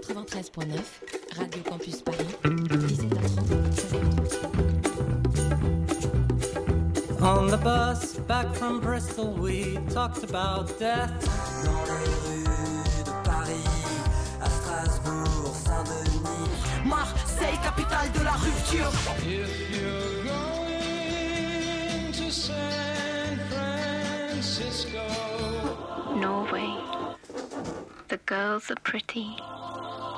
93.9, Radio Campus Paris, 17h30, On the bus back from Bristol, we talked about death. Dans les rues de Paris, à Strasbourg, Saint-Denis. Marseille, capitale de la rupture. If you're going to San Francisco, Norway. The girls are pretty.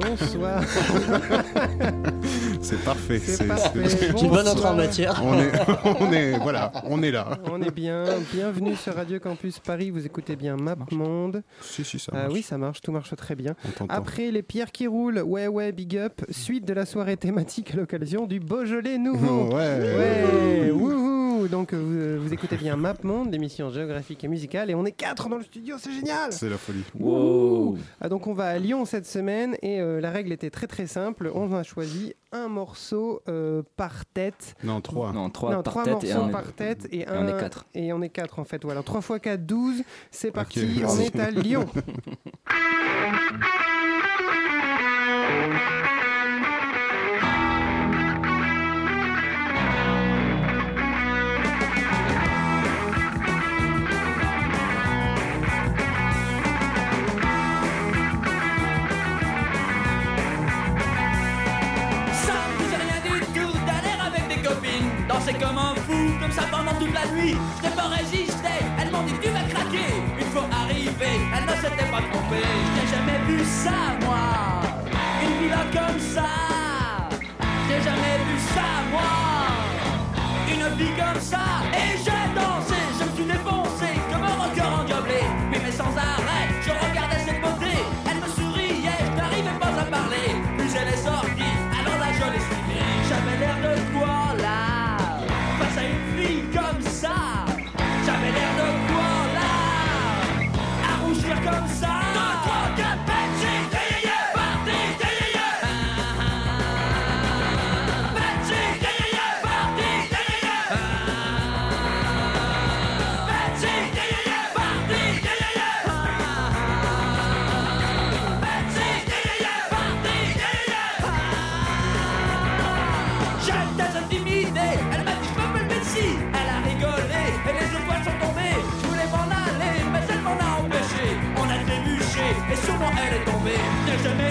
Bonsoir. C'est parfait. C'est une bonne entrée en matière. On est, on est, voilà, on est là. On est bien. Bienvenue sur Radio Campus Paris. Vous écoutez bien Map Monde. Si, si, ça Ah marche. oui, ça marche. Tout marche très bien. Après les pierres qui roulent, ouais, ouais, big up. Suite de la soirée thématique à l'occasion du Beaujolais nouveau. Ouais. Ouais, wouhou Donc euh, vous, vous écoutez bien Map Monde, l'émission géographique et musicale, et on est quatre dans le studio, c'est génial C'est la folie. Wow. Ah, donc on va à Lyon cette semaine et euh, la règle était très très simple. On a choisi un morceau euh, par tête. Non, trois. Non, trois non, par trois tête et morceaux un. par tête et, et un, on est quatre. Et on est quatre en fait. Voilà, 3 x 4, 12. C'est parti, on est à Lyon.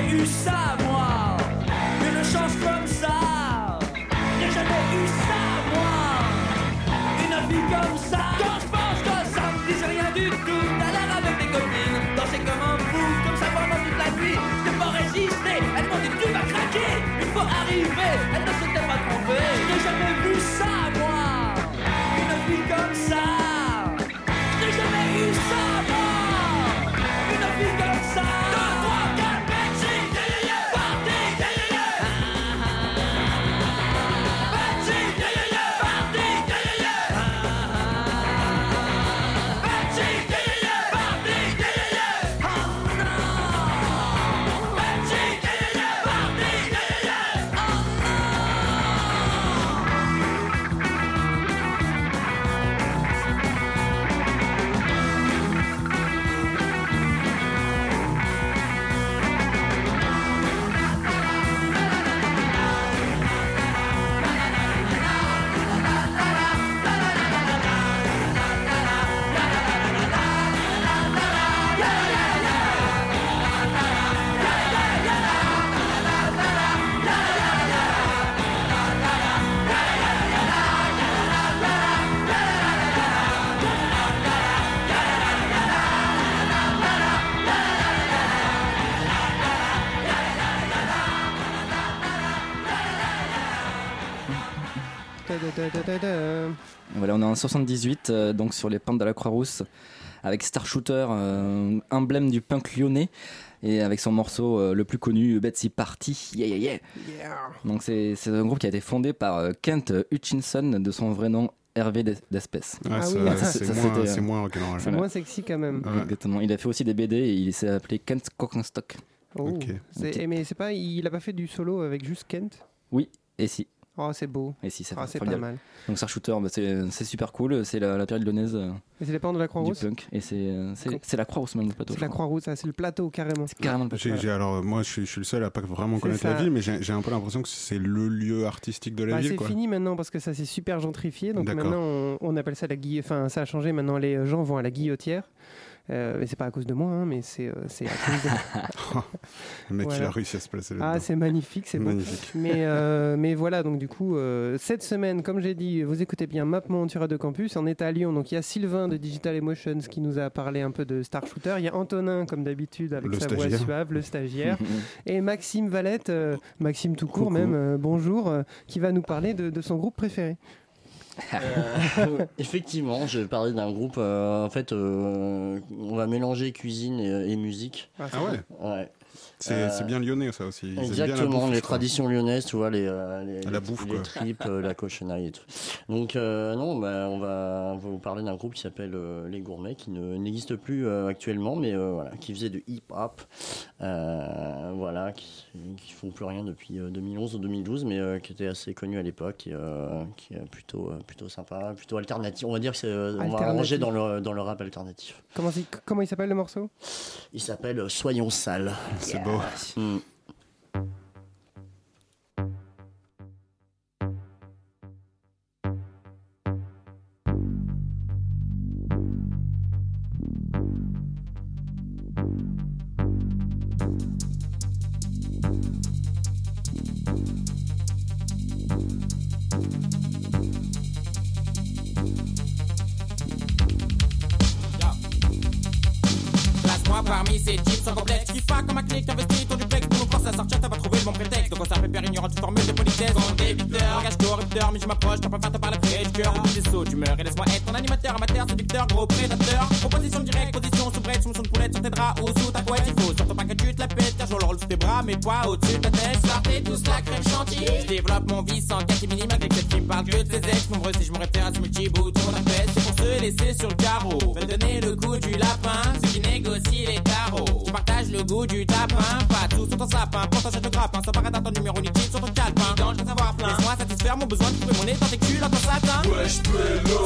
jamais eu ça moi. Une chance comme ça. J'ai jamais eu ça moi. Une vie comme ça. Quand je pense que ça me disait rien du tout. T'as l'air avec des copines. Danser comme un fou. Comme ça pendant toute la nuit Je pas résisté. Elles m'ont dit tu vas craquer. Une fois arrivé Elles ne s'étaient pas trompées Je n'ai jamais vu ça moi. Une vie comme ça 1978, euh, donc sur les pentes de la Croix-Rousse, avec Star Shooter, euh, emblème du punk lyonnais, et avec son morceau euh, le plus connu, Betsy Party. Yeah, yeah, yeah. Donc c'est un groupe qui a été fondé par Kent Hutchinson, de son vrai nom Hervé d'Espèce. Ah, ah oui, c'est moins, moins, voilà. moins, sexy quand même. Exactement. Il a fait aussi des BD et il s'est appelé Kent Cockenstock. Oh. Mais pas, il a pas fait du solo avec juste Kent? Oui, et si. Oh, c'est beau. Et si, ça Ah, c'est pas mal. Donc Star Shooter, bah, c'est c'est super cool. C'est la, la période lyonnaise euh, Et c'est les parents de la du Croix-Rousse punk. Et c'est euh, c'est- c'est la Croix-Rousse même le plateau. C'est la. Croix-Rousse, ah, c'est le plateau carrément. C'est carrément le plateau. J'ai- j'ai- alors, moi, je suis, je suis le seul à pas vraiment C'est connaître ça. la ville, mais j'ai j'ai un peu l'impression que c'est le lieu artistique de la Bah, ville. c'est quoi. fini maintenant parce que ça s'est super gentrifié. Donc D'accord. maintenant, on, on appelle ça la guillotière. Enfin, ça a changé. Maintenant, les gens vont à la guillotière. Euh, mais c'est pas à cause de moi, hein, mais c'est euh, à cause de. Le mec, il Voilà. a réussi à se placer Ah, là-dedans. c'est magnifique, c'est magnifique. Mais, euh, mais voilà, donc du coup, euh, cette semaine, comme j'ai dit, vous écoutez bien Map Montura de Campus. On est à Lyon, donc il y a Sylvain de Digital Emotions qui nous a parlé un peu de Star Shooter. Il y a Antonin, comme d'habitude, avec Le sa voix suave, le stagiaire. Et Maxime Valette, Maxime tout court Coucou. même, bonjour, qui va nous parler de, de son groupe préféré. Euh, effectivement, je vais parler d'un groupe. euh, en fait, euh, on va mélanger cuisine et, et musique. Ah ouais? Ouais. C'est Euh, c'est bien lyonnais, ça aussi. Ils la Exactement, bouffe, les traditions lyonnaises, tu vois, les, euh, les, La les- bouffe, les quoi. tripes, euh, la cochonnerie et tout. Donc, euh, non, bah, on, va, on va vous parler d'un groupe qui s'appelle euh, Les Gourmets, qui ne- n'existe plus euh, actuellement, mais euh, voilà, qui faisait de hip-hop, euh, voilà, qui, qui font plus rien depuis euh, 2011 ou 2012, mais euh, qui était assez connu à l'époque et euh, qui est plutôt, euh, plutôt sympa, plutôt alternatif. On va dire que c'est, euh, on va ranger dans le, dans le rap alternatif. Comment, comment il s'appelle le morceau? Il s'appelle euh, Soyons sales. C'est beau. Hmm. Place-moi Clic, investi ton duplex Pour nous forcer à sortir, t'as pas trouvé le bon prétexte. Donc on s'appelle père ignorant toute formule de politesse Mais je m'approche, t'as pas faire te parler près du cœur. Des sauts d'humeur et laisse-moi être ton animateur Amateur, séducteur, gros prédateur. Proposition directe, position sous brette Sous son poulette, sur tes draps ou sous ta couette Il faut surtout pas que tu te la pètes Car je le roule sous tes bras, mes poids au-dessus de ta tête. Sortez tous la crème chantilly. Je développe mon vice en catimini Malgré celle qui me parle que de ses ex. Nombreux si je me réfère à ce multi-bouton d'appel C'est pour se laisser sur le carreau. Veulent donner le coup du lapin Ceux qui négocient les tarots. Tu partages le goût du tapin Pas tout sur ton sapin Pourtant je te grappe Sans paraître ton numéro liquide sur ton calepin. Dans savoir plein Laisse-moi satisfaire mon besoin de trouver mon nez dans tes culs dans ton satin Wesh pélo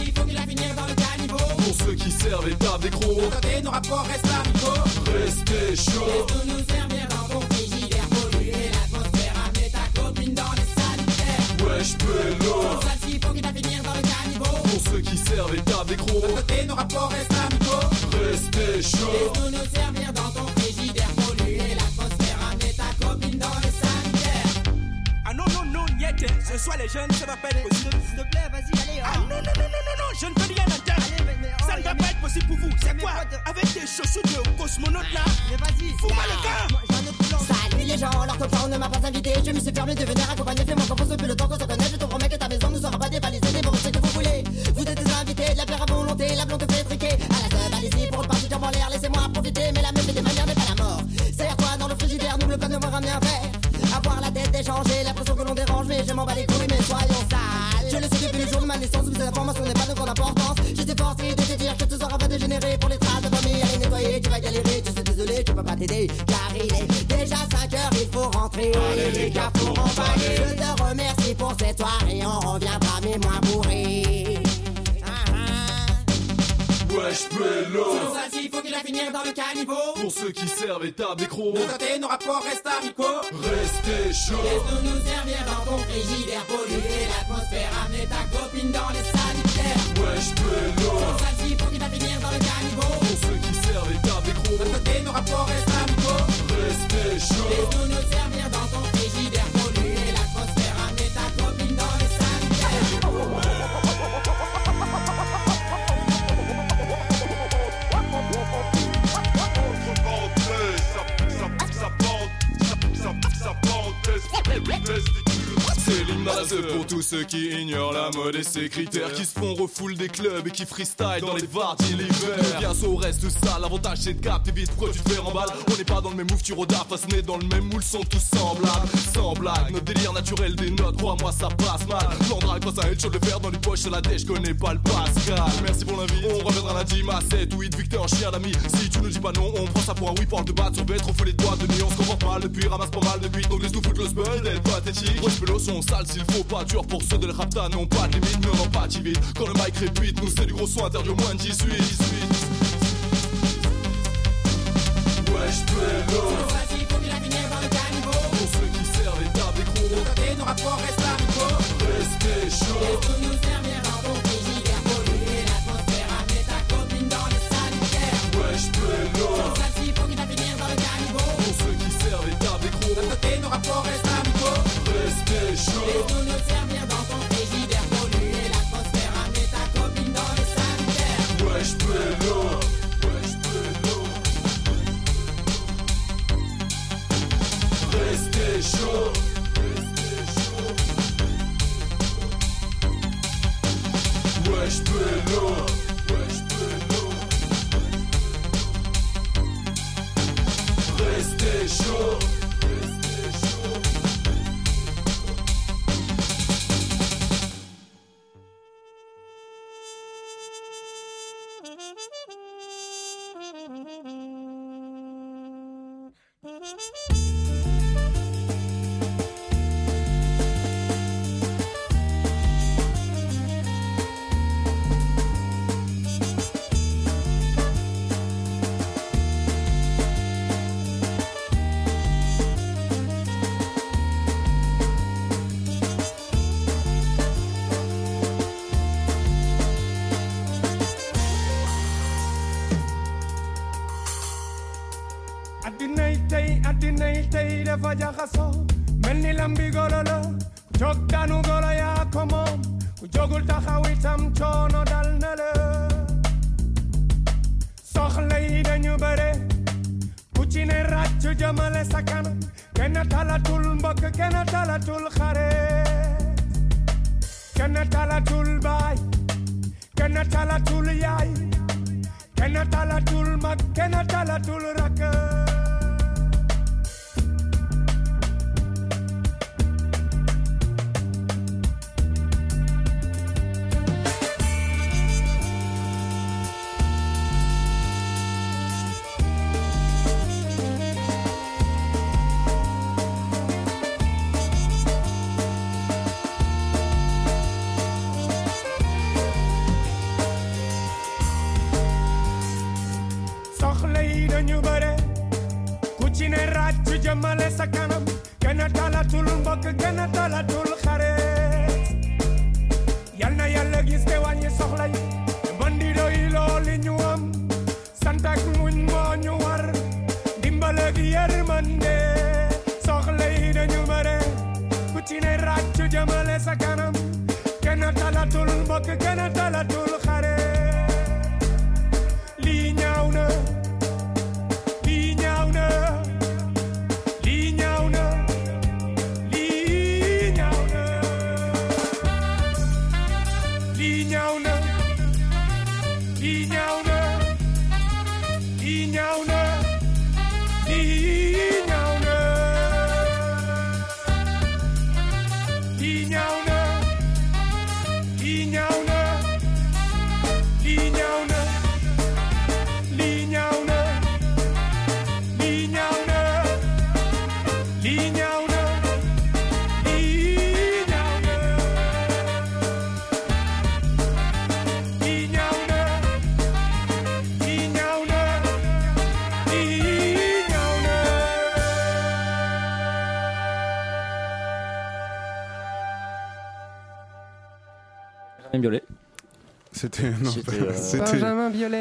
Il faut qu'il a finir dans le caniveau. Pour ceux qui servent et tapent des crocs. De côté nos rapports restent amicaux Restez chaud. Laisse-nous nous servir dans ton frigidaire Polluer l'atmosphère Amener ta copine dans les sanitaires. Wesh pélo Il faut qu'il a finir dans le caniveau. Pour ceux qui servent et tapent des De crocs côté nos rapports restent amicaux Restez chaud. Laisse-nous nous servir dans ton frigidaire. Polluer l'atmosphère Amener ta copine dans les sanitaires. Ah non, non, non, ce soir les jeunes, ça va pas être possible. S'il te plaît, vas-y, allez. Ah non, non, non, non, non, non, je ne peux rien entendre. ça ne va pas être possible pour vous. C'est quoi Avec des chaussures de cosmonautes là? Mais vas-y. Fous-moi le camp. Salut les gens, alors que on ne m'a pas invité. Je me suis permis de venir accompagner. Fais-moi confiance depuis le temps qu'on se connaît. Je te promets que ta maison ne sera pas dévalisée. Dévorez ce que vous voulez. Vous êtes des invités, de la bière à volonté La blonde fait triquer À la teub, allez-y pour le parti en l'air. Laissez-moi profiter, mais la meuf des manières n'est pas la mort. Serre-toi dans le frigidaire, n'oublie pas de me ramener un verre Échangée, l'impression que l'on dérange Mais je m'en bats les couilles, mais soyons sales. Je le sais depuis le jour de ma naissance Où cette information n'est pas de grande importance. J'étais forcé de te dire que tout sera pas dégénéré Pour les traces de vomi, allez nettoyer, tu vas galérer Tu sais désolé, je peux pas t'aider Car il est déjà 5 heures, il faut rentrer. Allez les gars, pour emballer Je te remercie pour cette soirée On reviendra mais moins bourré Wesh pélo il faut qu'il a finir dans le caniveau. Pour ceux qui servent et tapent des crocs De côté nos rapports restent amicaux. Restez chaud Laisse-nous nous servir dans ton frigidaire Polluer l'atmosphère Amener ta copine dans les sanitaires Wesh pélo il faut qu'il a finir dans le caniveau. Pour ceux qui servent et tapent des De crocs côté nos rapports restent amicaux. Restez chaud Laisse-nous nous servir dans Rest. C'est l'hymne pour tous ceux qui ignorent la mode et ses critères Qui se font refoule des clubs et qui freestyle dans les varties l'hiver Bien sûr reste ça, l'avantage c'est de capter vite pourquoi tu te fais remballe. On n'est pas dans le même move, tu rodard, façonné dans le même moule sont tous semblables Sans blague, notre délire naturel des notes, crois-moi ça passe mal. Plan drague face à headshot, le faire dans les poches la je connais pas le Pascal. Merci pour l'invite, on reviendra lundi, ma 7 ou 8 vu que t'es un chien d'ami. Si tu nous dis pas non, on prend ça pour un oui, parle de battre sur bête, trop les doigts de nuit, on se comporte mal depuis, ramasse pas mal de buts, donc laisse nous foutre le spell, d'être pathétique sont sales s'il faut pas dur pour ceux de l'Rapta n'ont pas de limite, mais on en pas vite Quand le mic répite, nous c'est du gros son interdit au moins de 18, 18 Wesh pélo Vas-y, faut qu'il a finir dans le caniveau. Pour ceux qui servent les tables et De côté, nos rapports restent amicaux. Restez chaud Et tout nous servir dans ton frigidaire. Polluer l'atmosphère, amener ta copine dans le sanitaire. Wesh pélo Vas-y, faut qu'il a finir dans le caniveau. Pour ceux qui servent les tables et De côté, nos rapports restent c'était chaud. Laisse-nous nous servir dans ton ta dans le sanitaire. Ouais, ouais. Restez chaud, restez chaud. Restez chaud.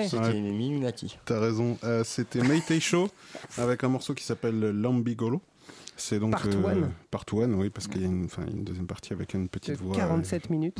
C'était Minunati. T'as raison. Euh, C'était Maytay Show avec un morceau qui s'appelle Lambigolo. C'est donc Part euh, one. Part one, oui, parce qu'il y a une, deuxième partie avec une petite De voix. 47 minutes.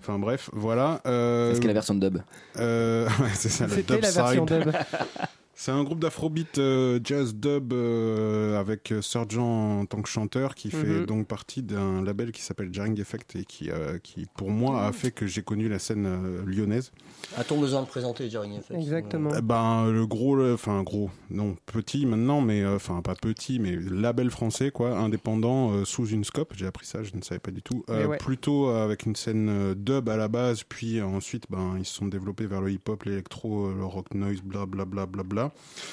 Enfin bref, voilà. Euh, Est-ce qu'il y a la version dub? euh, ouais, c'est ça, le C'était dub la version side. dub. C'est un groupe d'afrobeat euh, jazz dub euh, avec euh, Surgeon en tant que chanteur qui fait Mhm. donc partie d'un label qui s'appelle Jarring Effect et qui, euh, qui pour moi a fait que j'ai connu la scène euh, lyonnaise. A-t-on besoin de présenter Jerry Effect Exactement. Eh Ben le gros, enfin gros, non petit maintenant, mais euh, enfin pas petit, mais label français quoi, indépendant euh, sous une scope. J'ai appris ça, je ne savais pas du tout. Ouais. Plutôt euh, avec une scène euh, dub à la base, puis euh, ensuite ben ils se sont développés vers le hip-hop, l'électro, euh, le rock noise, bla bla bla bla bla.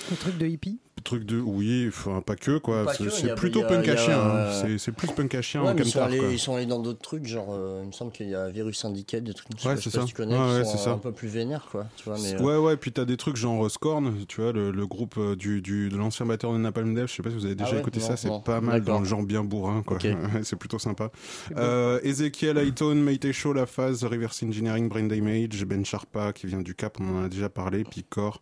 Le truc de hippie. Truc de oui, enfin pas que quoi. C'est plutôt punk à chien. hein. euh, C'est- plus punk à chien Ouais, ils, sont camtar, allés, quoi. ils sont allés dans d'autres trucs, genre euh, il me semble qu'il y a Virus Syndicate, des trucs. Ouais, sais c'est pas ça. si tu connais, Ouais, qui sont ça. un peu plus vénères quoi. Tu vois, mais, euh, Ouais, ouais, puis t'as des trucs genre euh, Scorn, tu vois, le, le groupe euh, du, du, de l'ancien batteur de Napalm Death, je sais pas si vous avez déjà Ah écouté Non, ça, c'est pas mal dans le genre bien bourrin, quoi. C'est plutôt sympa. Euh, Ezekiel Ayton, Maite Show, La Phase, Reverse Engineering, Brain Damage, Ben Sharpa qui vient du Cap, on en a déjà parlé, Picor,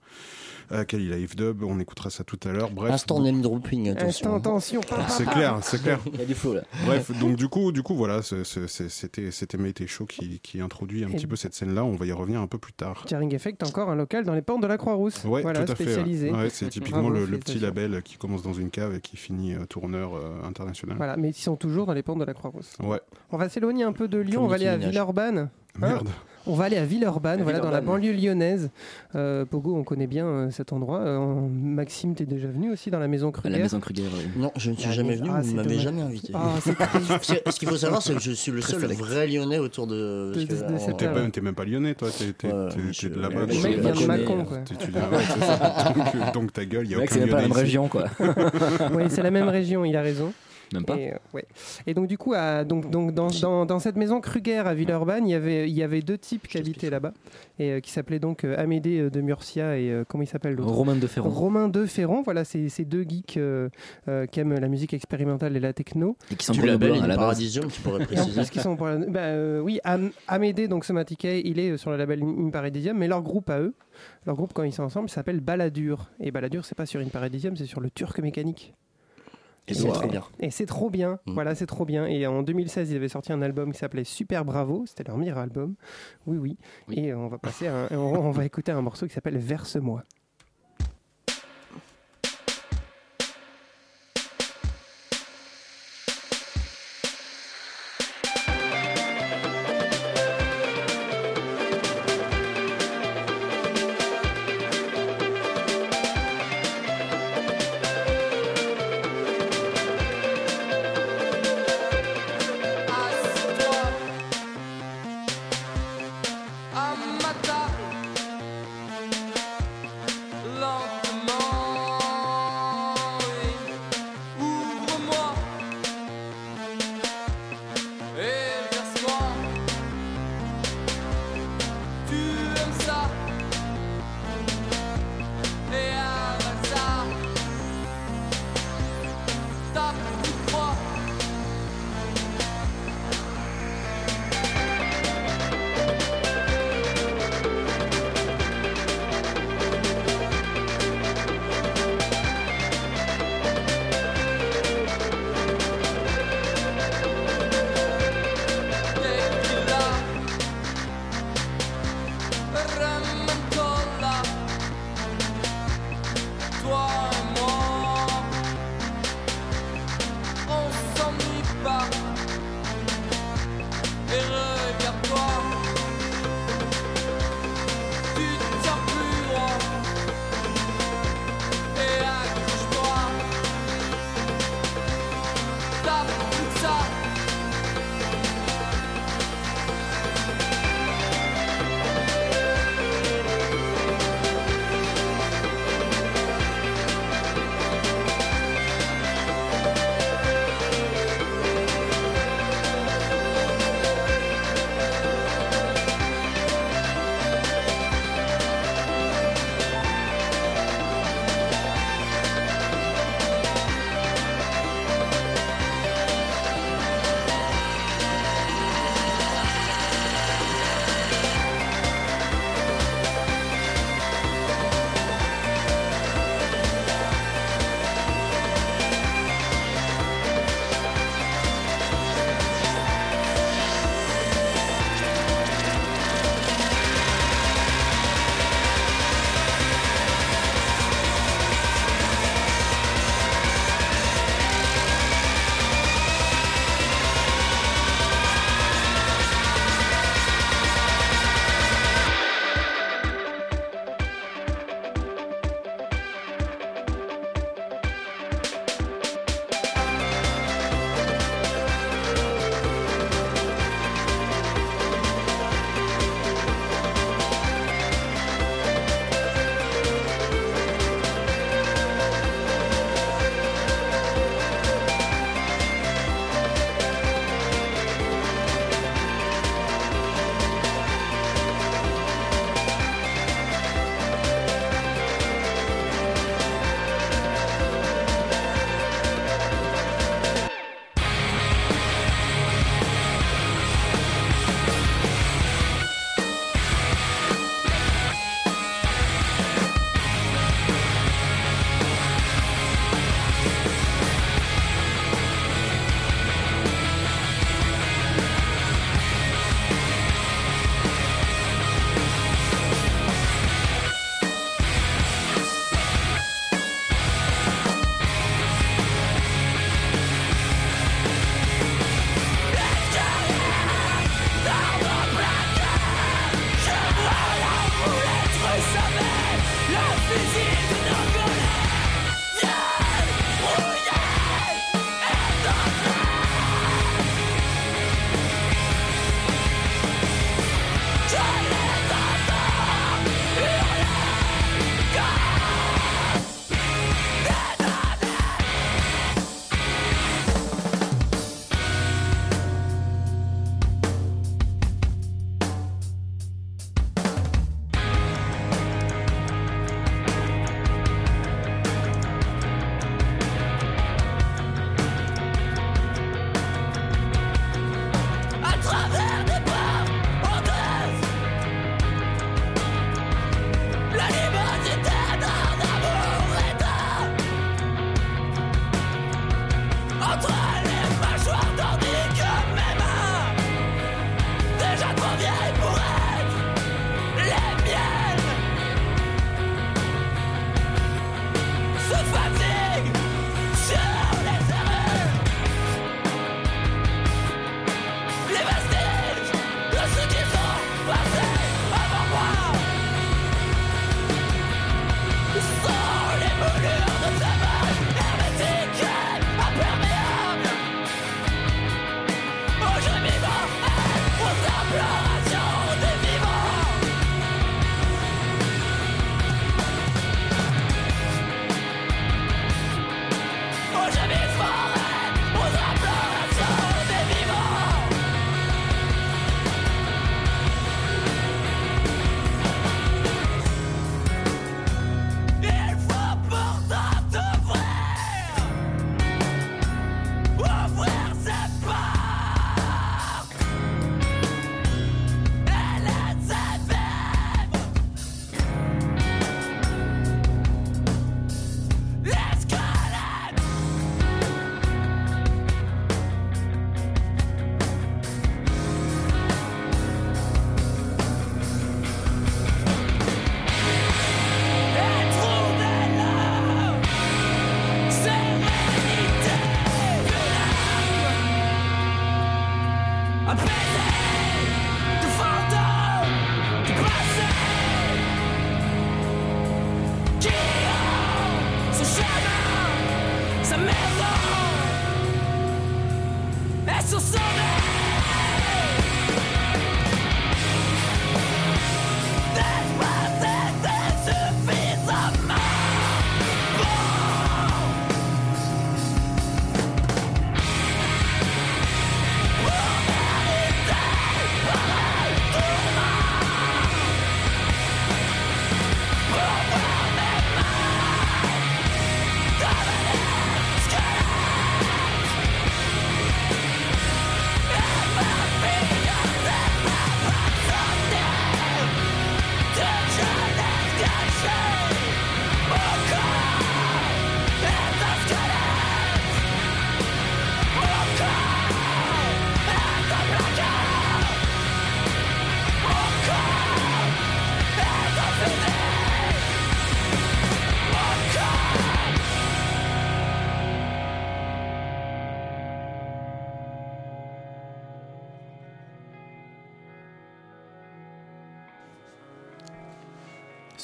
euh, Kali Live Dub, on écoutera ça tout à l'heure. Bref. Instant name dropping, attention. Instant pam, pam, C'est clair, c'est clair. Il y a du flow là. Bref, donc du coup, du coup, voilà, c'était c'était Maite Show qui, qui introduit un Et- petit peu cette scène-là. On va y revenir un peu plus tard. Jarring Effect, encore un local dans les portes de la Croix-Rousse. Ouais, voilà, tout à spécialisé. Ouais, c'est typiquement Bravo, le, le petit label qui commence dans une cave et qui finit euh, tourneur euh, international. Voilà, mais ils sont toujours dans les portes de la Croix-Rousse. Ouais. On va s'éloigner un peu de Lyon, on va aller à Nicki Hein Merde. on va aller à Villeurbanne, À voilà, dans la banlieue lyonnaise. Euh, Pogo, on connaît bien euh, cet endroit. Euh, Maxime, t'es déjà venu aussi dans la maison À Kruger la maison Kruger. oui. Non, je ne suis Ah, jamais mais- venu, ah, vous ne m'avez jamais invité. Ah, Ce qu'il faut savoir, c'est que je suis le seul vrai lyonnais autour de. T'es pas- t'es même pas lyonnais, toi. T'es t'es de là-bas. le mec vient de quoi. Donc, ta gueule, il y a aucun c'est même pas la même région quoi. oui, c'est la même région, il a raison. Même pas. Et, euh, ouais. et donc du coup, à- donc, donc, dans, dans, dans cette maison Kruger à Villeurbanne, il y avait, il y avait deux types qui habitaient là-bas, et euh, qui s'appelaient donc euh, Amédée de Murcia et euh, comment il s'appelle l'autre? Romain de Ferrand. Romain de Ferrand, voilà, c'est ces deux geeks euh, euh, qui aiment la musique expérimentale et la techno. Et qui sont Du label à la. Paradisium, tu pourrais préciser. plus, qui sont pour la- bah, euh, oui, Am- Amédée, donc Somaticay, il est sur le label In Paradisium, mais leur groupe à eux, leur groupe quand ils sont ensemble, s'appelle Baladur. Et Baladur, c'est pas sur In Paradisium, c'est sur le Turc mécanique. Et c'est très bien. Et c'est trop bien, Mm. voilà, c'est trop bien. Et en 2016, ils avaient sorti un album qui s'appelait Super Bravo, c'était leur meilleur album. Oui, oui. Oui. Et on va passer à un- on, on va écouter un morceau qui s'appelle Verse-moi.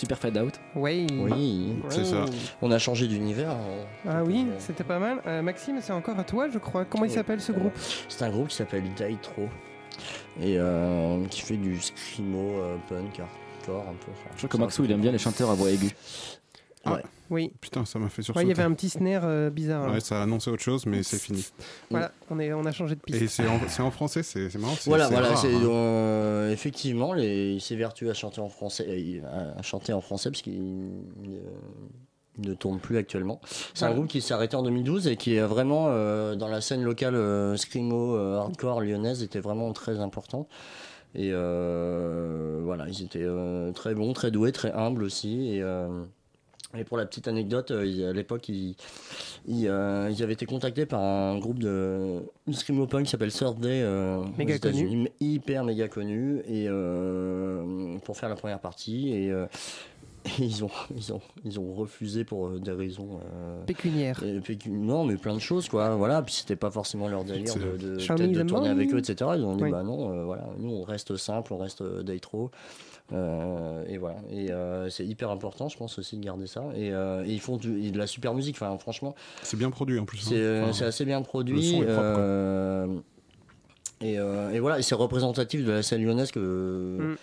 Super fade out. Oui. Oui, C'est ça. On a changé d'univers. hein. Ah oui, c'était pas mal. Euh, Maxime, c'est encore à toi, je crois. Comment il s'appelle ce groupe C'est un groupe qui s'appelle Daitro et euh, qui fait du screamo euh, punk hardcore un peu. Je crois que Maxou il aime bien les chanteurs à voix aiguë. Ouais. Oui. Putain, ça m'a fait sursauter. il y avait un petit snare euh, bizarre. Ouais, ça a annoncé autre chose, mais c'est fini. Voilà, on, est, on a changé de piste. Et c'est en, c'est en français, c'est c'est marrant. c'est- Voilà, c'est voilà, rare, c'est hein. euh, effectivement, les, il s'évertue à chanter en français, euh, à chanter en français parce qu'il euh, il ne tourne plus actuellement. C'est un groupe qui s'est arrêté en 2012 et qui est vraiment euh, dans la scène locale euh, screamo euh, hardcore lyonnaise était vraiment très important. Et euh, voilà, ils étaient euh, très bons, très doués, très humbles aussi. Et, euh, et pour la petite anecdote, euh, à l'époque, ils, ils, euh, ils avaient été contactés par un groupe de, de screamo punk qui s'appelle Third Day euh, Méga connu. Hyper méga connu, et euh, pour faire la première partie. Et, euh, et ils ont, ils ont, ils ont refusé pour des raisons euh, Pécuniaires. pécu- non, mais plein de choses, quoi. Voilà, puis c'était pas forcément leur délire de, tourner avec eux, etc. Ils ont dit, Oui. bah non, euh, voilà, nous on reste simple, on reste euh, Daitro. Euh, et voilà. Et euh, c'est hyper important, je pense aussi de garder ça. Et, euh, et ils font du- et de la super musique. Enfin, franchement, C'est bien produit en plus. hein. c'est Enfin, assez bien le produit. son est propre, euh, et, euh, et voilà, et c'est représentatif de la scène lyonnaise que, Mm.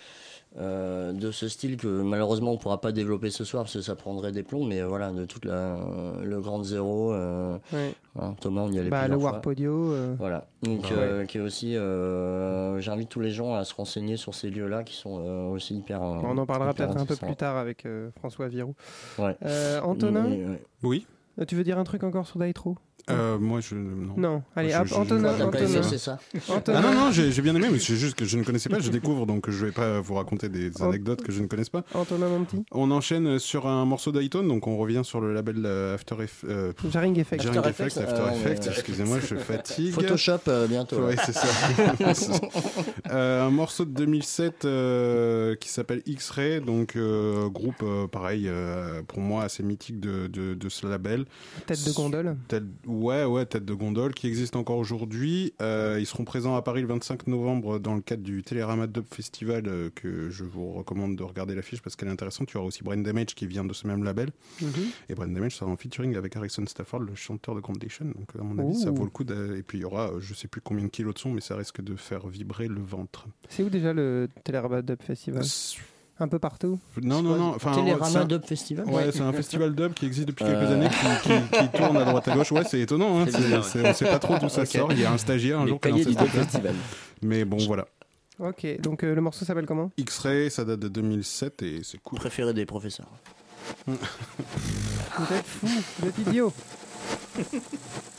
Euh, de ce style que malheureusement on pourra pas développer ce soir parce que ça prendrait des plombs. Mais euh, voilà, de toute la le grand zéro. euh, Ouais. hein, Thomas, on y allait Bah, le. Warpodio. euh, Voilà. Donc, euh, qui est aussi. euh, J'invite tous les gens à se renseigner sur ces lieux-là qui sont euh, aussi hyper. euh, On en parlera peut-être un peu plus tard avec euh, François Virou. Ouais. Euh, Antonin, Mais. Oui. tu veux dire un truc encore sur Daitro Euh, moi, je. Non. Non, allez, Je- hop, je- Antonin, je- Antonin. ça Antonin. Ah non, non, j'ai bien aimé, mais c'est juste que je ne connaissais pas, je découvre, donc je vais pas vous raconter des anecdotes que je ne connaisse pas. Antonin, mon petit. On enchaîne sur un morceau d'Iton, donc on revient sur le label euh, After Effects. euh, Jarring Effect. Jarring After Effects, Effects, After euh, Effects, excusez-moi, je fatigue. Photoshop euh, bientôt. Ouais, c'est ça. Euh, un morceau de 2007 euh, qui s'appelle X-Ray, donc euh, groupe euh, pareil euh, pour moi assez mythique de, de, de ce label. Tête de gondole. Tel- ouais, ouais, tête de gondole qui existe encore aujourd'hui. Euh, ils seront présents à Paris le 25 novembre dans le cadre du Télérama Dub Festival euh, que je vous recommande de regarder l'affiche parce qu'elle est intéressante. Tu auras aussi Brain Damage qui vient de ce même label. Mhm. Et Brain Damage sera en featuring avec Harrison Stafford, le chanteur de Condition. Donc à mon avis, ça vaut le coup. Et puis il y aura, euh, je sais plus combien de kilos de son, mais ça risque de faire vibrer le ventre. C'est où déjà le Télérama Dub Festival? Un peu partout Non, non, non. Enfin, c'est Télérama un- Dub Festival Ouais, c'est un festival dub qui existe depuis quelques Euh. années, qui, qui- qui tourne à droite à gauche. Ouais, c'est étonnant. Hein. C'est c'est- bizarre, c'est- on sait pas trop d'où ça sort. Il y a un stagiaire un Les jour qui a lancé ce. Festival. Mais bon, voilà. Ok, donc euh, le morceau s'appelle comment? X-Ray, ça date de 2007 et c'est cool. Préféré des professeurs. Vous êtes fou, vous êtes idiot.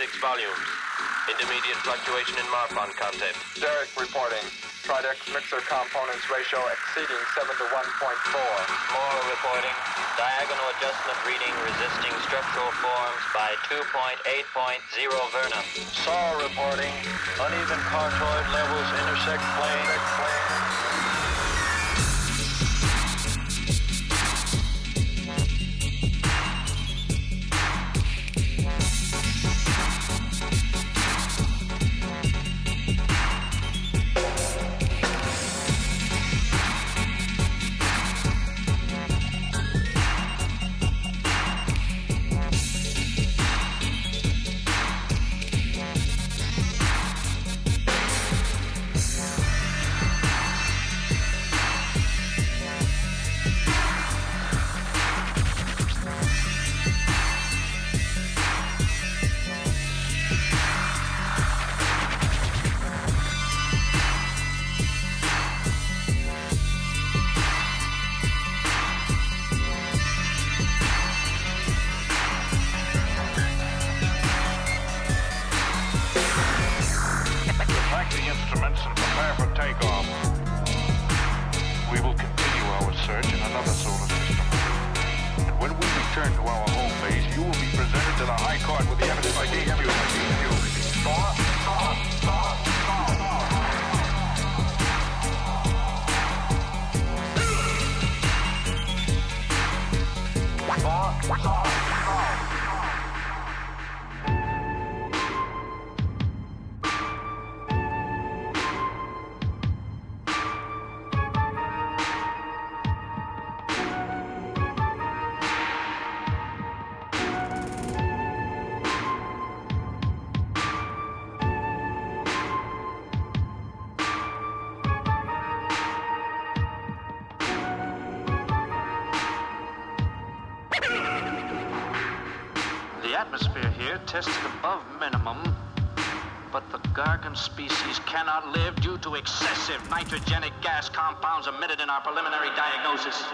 six volumes. Intermediate fluctuation in Marfan content. Derek reporting. Tridex mixer components ratio exceeding 7 to 1.4. More reporting. Diagonal adjustment reading resisting structural forms by 2.8.0 vernon saw reporting. Uneven contour levels intersect plane. Intersect plane. to excessive nitrogenic gas compounds emitted in our preliminary diagnosis.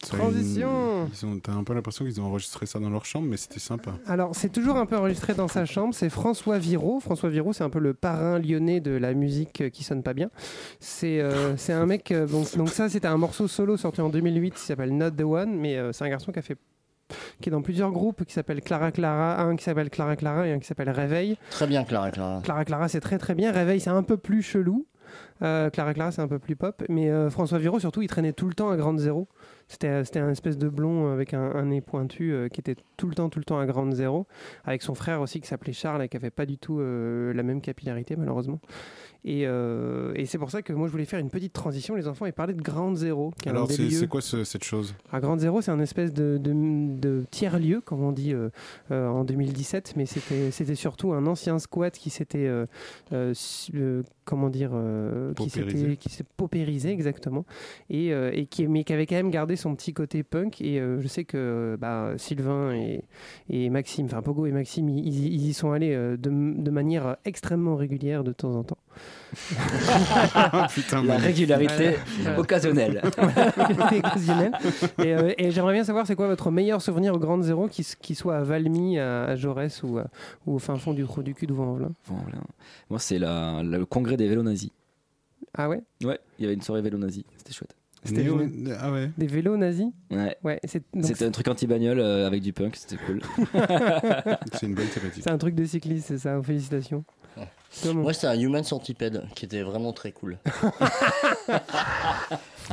Transition. ils ont- T'as un peu l'impression qu'ils ont enregistré ça dans leur chambre, mais c'était sympa. Alors, c'est toujours un peu enregistré dans sa chambre. C'est François Viraud. François Viraud, c'est un peu le parrain lyonnais de la musique qui sonne pas bien. C'est euh, c'est un mec. euh, donc, donc ça, c'était un morceau solo sorti en 2008 qui s'appelle Not the One. Mais euh, c'est un garçon qui a fait qui est dans plusieurs groupes qui s'appellent Clara Clara, un qui s'appelle Clara Clara et un qui s'appelle Réveil. Très bien, Clara Clara. Clara Clara, c'est très très bien. Réveil, c'est un peu plus chelou. Euh, Clara Clara, c'est un peu plus pop. Mais euh, François Viraud, surtout, il traînait tout le temps à Grande Zéro. C'était c'était un espèce de blond avec un, un nez pointu euh, qui était tout le temps, tout le temps à Grande Zéro. Avec son frère aussi qui s'appelait Charles et qui avait pas du tout euh, la même capillarité, malheureusement. Et, euh, et c'est pour ça que moi, je voulais faire une petite transition, les enfants, et parler de Grande Zéro. Qui Alors, c'est c'est quoi ce- cette chose? À Grande Zéro, c'est un espèce de, de, de tiers-lieu, comme on dit euh, euh, en 2017, mais c'était c'était surtout un ancien squat qui s'était, euh, euh, euh, comment dire, euh, qui Paupérisé. s'était- qui s'est paupérisé exactement, et, euh, et qui, mais qui avait quand même gardé son petit côté punk. Et euh, je sais que bah, Sylvain et, et Maxime, enfin Pogo et Maxime, ils, y sont allés euh, de, de manière extrêmement régulière de temps en temps. Putain, La régularité Voilà. occasionnelle. Et, euh, et j'aimerais bien savoir c'est quoi votre meilleur souvenir au Grande Zéro, qui, soit à Valmy, à, à Jaurès ou, à- ou au fin fond du trou du cul de Vaux-en-Velin. Moi, c'est la- le congrès des vélos nazis. Ah ouais? Ouais, il y avait une soirée vélo nazi, c'était chouette. C'était Néo- génial. Ah ouais. Des vélos nazis Ouais. Ouais, c'est C'était un truc anti-bagnole euh, avec du punk, c'était cool. C'est une bonne thématique. c'est un truc de cycliste, c'est ça, félicitations. Comment Moi, c'était un Human Centipede qui était vraiment très cool.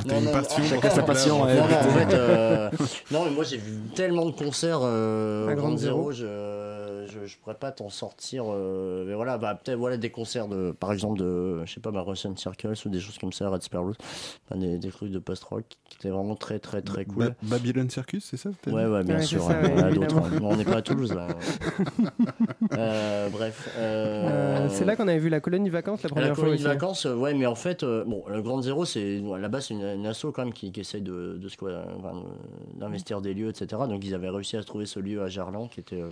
T'as une passion Chacun sa passion, Non, ouais. non, en fait, euh, non, mais moi j'ai vu tellement de concerts euh, À au Grande Grande Zéro. Je, je, je pourrais pas t'en sortir. euh, mais voilà, bah, peut-être voilà, des concerts de, par exemple, de, je sais pas, ma Russian Circles ou des choses comme ça, Red Sparrows, enfin, des, des trucs de post-rock qui étaient vraiment très, très, très cool. Ba- Babylon Circus, c'est ça Ouais, ouais, bien Ouais, sûr. ça, ouais, d'autres. hein. On n'est pas à Toulouse là. Euh, bref. euh, Euh, c'est là qu'on avait vu la colonie vacances la à la première fois colonie aussi. hein. vacances, ouais, mais en fait, euh, bon, le Grand Zéro, c'est à la base c'est une, une asso quand même qui, qui essaye de, de enfin, d'investir des lieux, etc. Donc ils avaient réussi à trouver ce lieu à Gerland qui était, euh,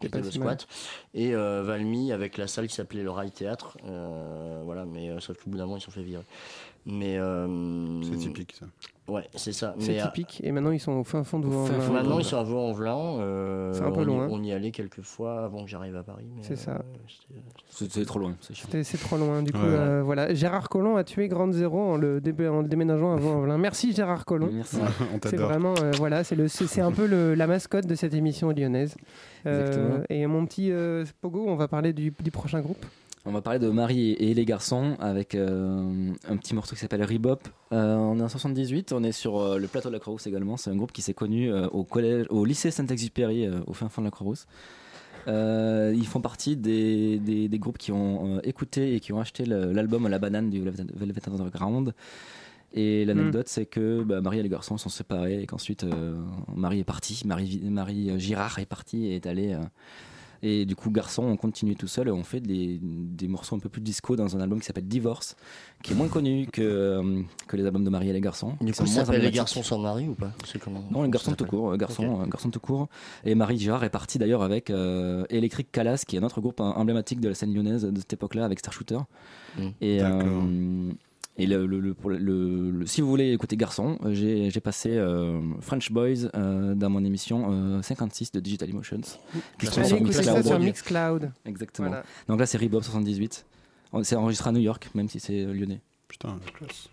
qui était le squat, et euh, Valmy avec la salle qui s'appelait le Rail Théâtre. euh, voilà, mais euh, sauf qu'au bout d'un moment ils se sont fait virer. Mais euh, C'est typique ça. Ouais, c'est ça. C'est euh, typique. Et maintenant, ils sont au fin fond de Vaux-en-Velin. Maintenant, ils sont à Vaux-en-Velin. euh, C'est un peu on y- loin. On y allait quelques fois avant que j'arrive à Paris. C'est ça. euh, c'était- C'était trop loin, c'est chiant. C'était- C'est trop loin. Du coup, Ouais. euh, voilà. Gérard Collomb a tué Grande Zéro en le, dé- en le déménageant à Vaux-en-Velin. Merci Gérard Collomb. Merci. On C'est vraiment, euh, voilà, c'est le, c'est c'est un peu le- la mascotte de cette émission lyonnaise. Euh, Exactement. et mon petit euh, Pogo, on va parler du, du prochain groupe. On va parler de Marie et les garçons avec euh, un petit morceau qui s'appelle Rebop. Euh, on est en 78, on est sur euh, le plateau de la Croix-Rousse également. C'est un groupe qui s'est connu au, collège, au lycée Saint-Exupéry, au fin fond de la Croix-Rousse. Ils font partie des, des- des groupes qui ont écouté et qui ont acheté l'album La Banane du Velvet Underground. Et l'anecdote, c'est que bah, Marie et les garçons sont séparés et qu'ensuite Marie est partie, Marie, Marie Girard est partie et est allée. Et du coup, garçon, on continue tout seul et on fait des, des morceaux un peu plus disco dans un album qui s'appelle Divorce, qui est moins connu que, euh, que les albums de Marie et les garçons. Du coup, ça s'appelle Les garçons sans mari ou pas? Comment? Non, les garçons tout court, garçon, Ok. garçon tout court. Et Marie Girard est partie d'ailleurs avec euh, Electric Calas, qui est un autre groupe emblématique de la scène lyonnaise de cette époque-là, avec Star Shooter. Mm. Et, D'accord. euh, et le, le- le- pour le- le- le- si vous voulez écouter Garçon, euh, j'ai j'ai passé euh, French Boys euh, dans mon émission euh, 56 de Digital Emotions. qui se sur Mixcloud. sur Mixcloud. Exactement. Voilà. Donc là, c'est Rebop 78. On- C'est enregistré à New York, même si c'est lyonnais. Putain, la classe.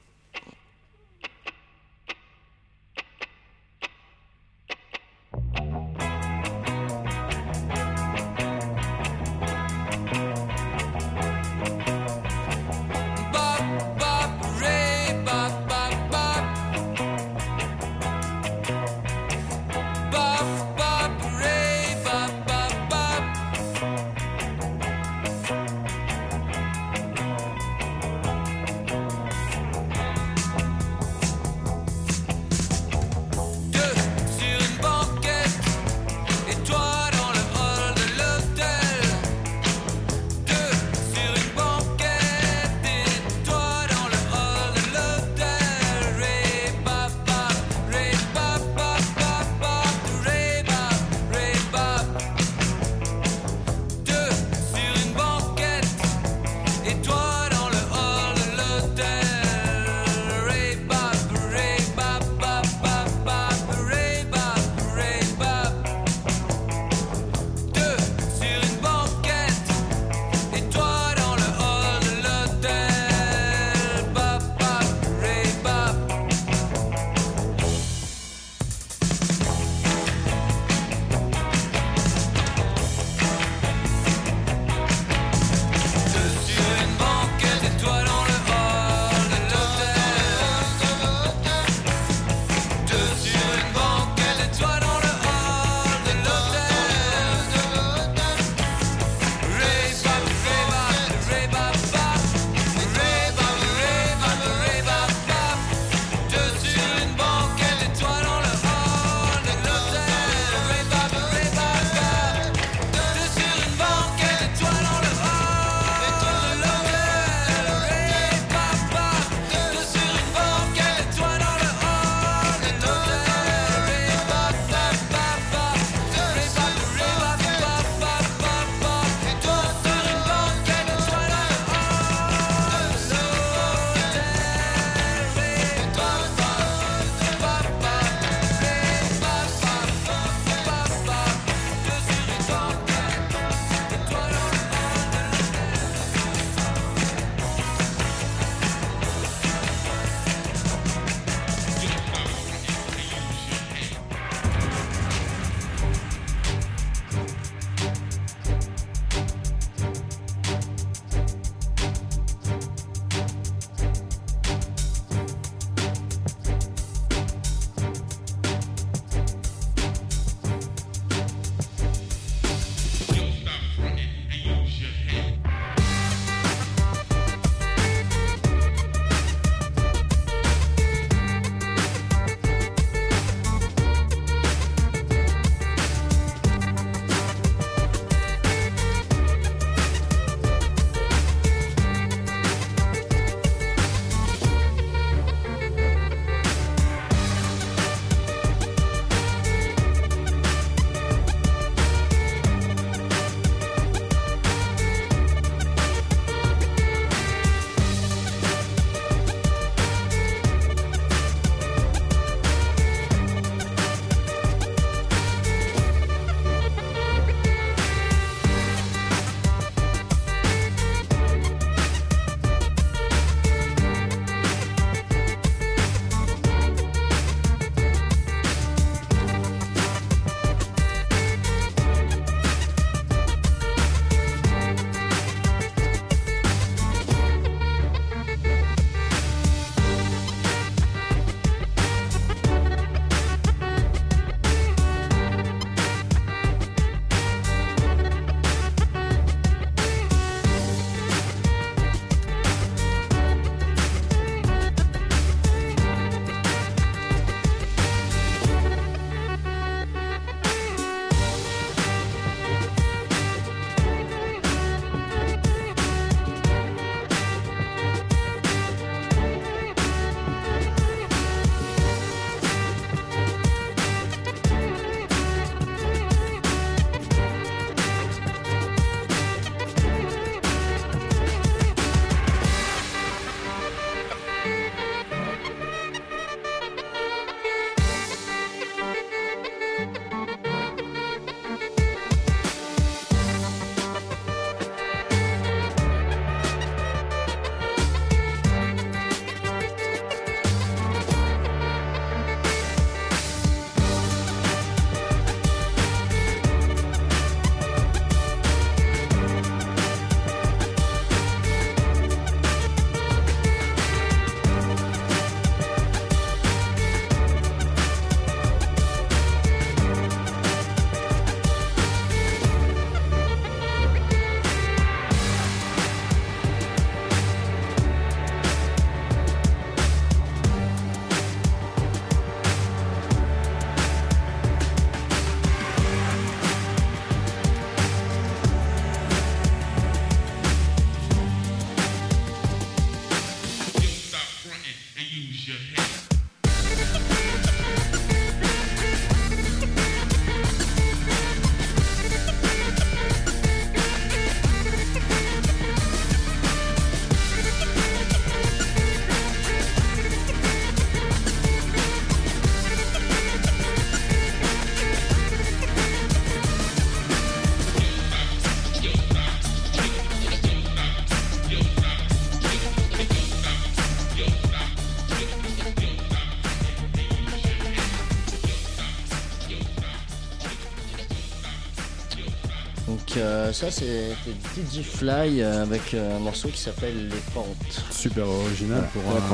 Ça c'était DJ Fly euh, avec euh, un morceau qui s'appelle Les Pentes. Super original pour Ouais, un,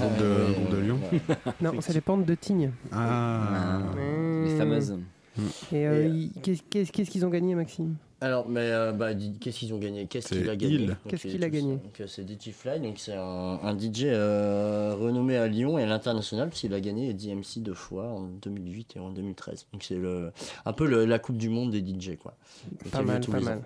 groupe de, de Lyon. Non, c'est les pentes de Tignes. Ah, Les fameuses. Et euh, Et, ils- qu'est-ce qu'ils ont gagné, Maxime? Alors, mais euh, bah, qu'est-ce qu'ils ont gagné? Qu'est-ce qu'il a gagné? Qu'est-ce c'est qu'il a gagné? euh, C'est DJ Fly, donc c'est un, un DJ euh, renommé à Lyon et à l'international, puisqu'il a gagné les DMC deux fois en 2008 et en 2013. Donc c'est le, un peu le- la Coupe du Monde des DJ, quoi. Pas mal, pas mal. ans.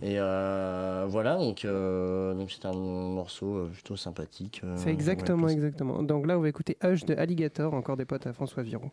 Et euh, voilà, donc euh, donc c'est un morceau euh, plutôt sympathique. euh, C'est exactement, ouais, exactement. Donc là, on va écouter Hush de Alligator, encore des potes à François Viro.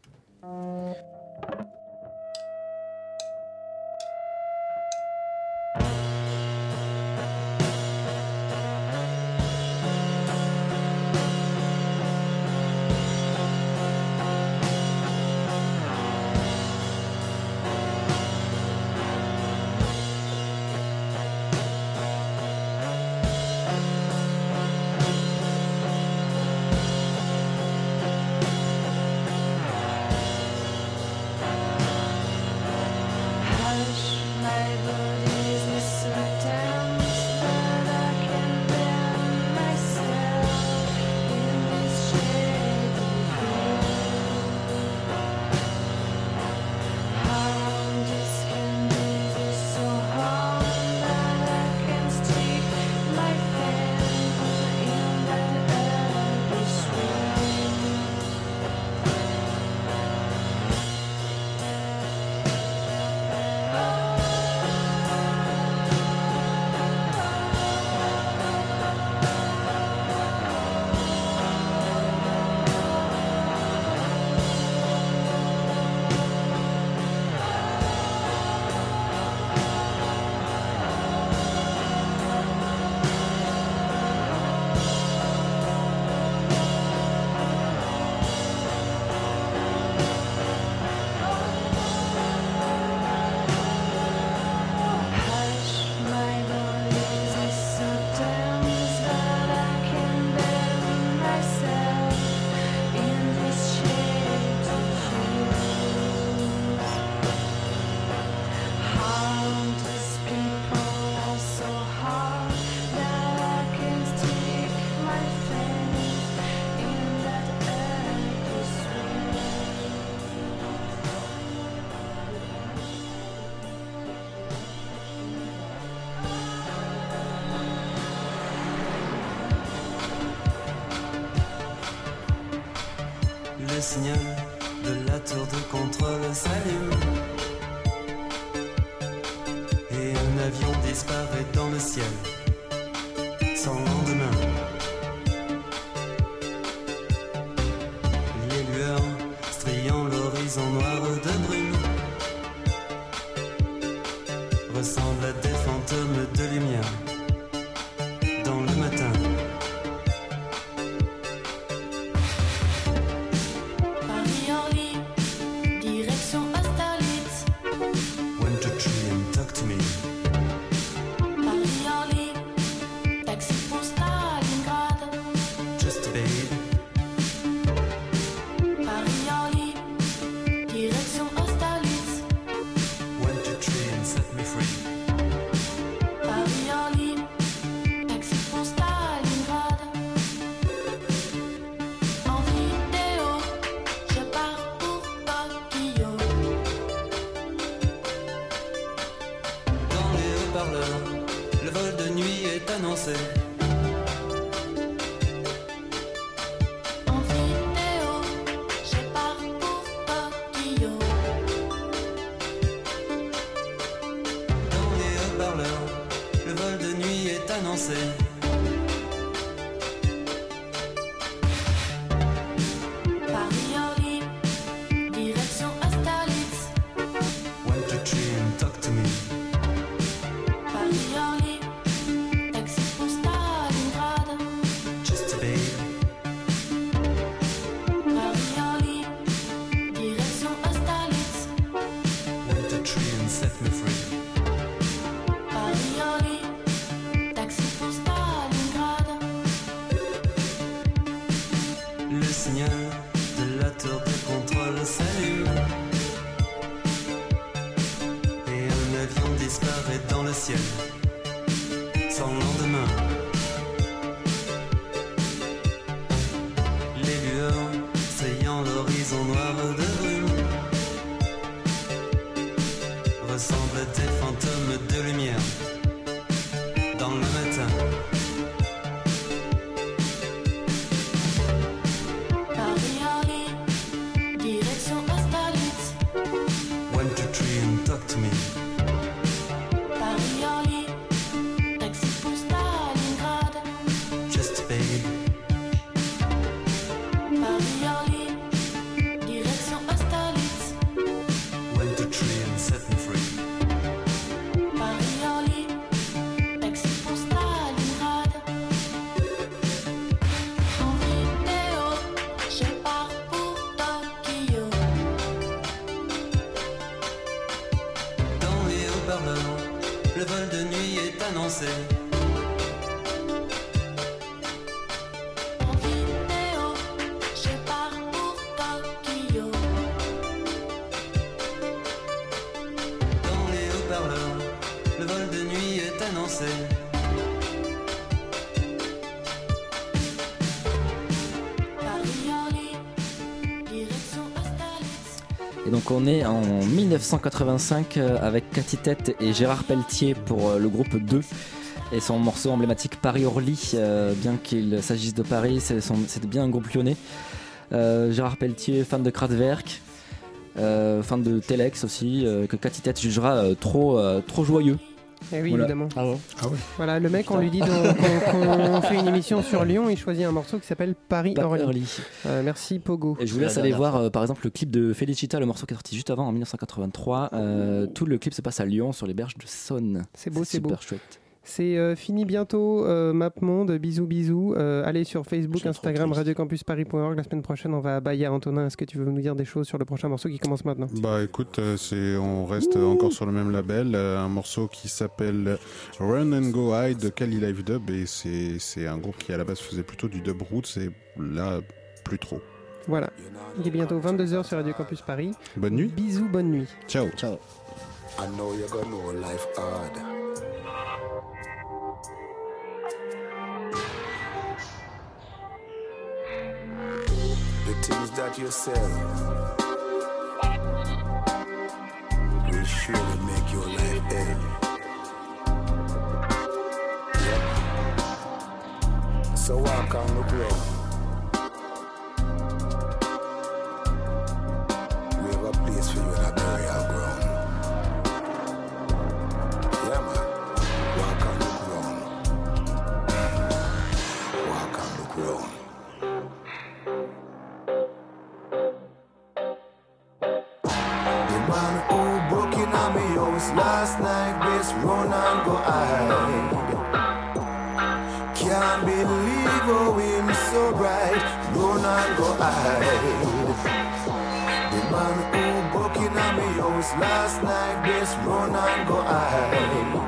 Signal de la tour de contrôle. S'allume Et donc on est en 1985 euh, avec Cathy Tête et Gérard Pelletier pour euh, le groupe 2 et son morceau emblématique Paris-Orly, euh, bien qu'il s'agisse de Paris, c'est bien un groupe lyonnais. Gérard Pelletier, fan de Kraftwerk, euh, fan de Telex aussi, que Cathy Tête jugera trop, trop joyeux. Eh oui, Voilà. évidemment. Ah ouais. Voilà, le mec, on lui dit qu'on fait une émission sur Lyon, il choisit un morceau qui s'appelle Paris-Orly. Paris-Orly. Euh, merci Pogo. Et je vous laisse aller voir euh, par exemple le clip de Felicita, le morceau qui est sorti juste avant en 1983. Euh, tout le clip se passe à Lyon sur les berges de Saône. C'est beau, c'est beau. super chouette. C'est euh, fini bientôt, euh, MapMonde, bisous bisous. Euh, allez sur Facebook, Instagram, radiocampusparis.org. La semaine prochaine, on va à Bahia. Antonin, est-ce que tu veux nous dire des choses sur le prochain morceau qui commence maintenant? Bah écoute, euh, c'est, on reste encore sur le même label, euh, un morceau qui s'appelle Run and Go Hide de Cali Live Dub et c'est, c'est un groupe qui à la base faisait plutôt du dub roots et là plus trop. Voilà. Il est bientôt 22h sur Radio Campus Paris. Bonne nuit. Bisous, bonne nuit. Ciao. Ciao. I know you're gonna know life hard. The things that you sell will surely make your life. Yeah. So walk on the ground. Run and go hide. Can't believe how him so bright, run and go hide. The man who broke in me house last night, best run and go hide.